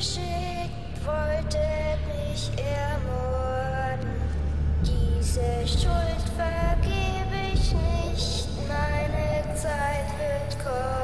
geschickt, wolltet mich ermorden. Diese Schuld vergebe ich nicht, meine Zeit wird kommen.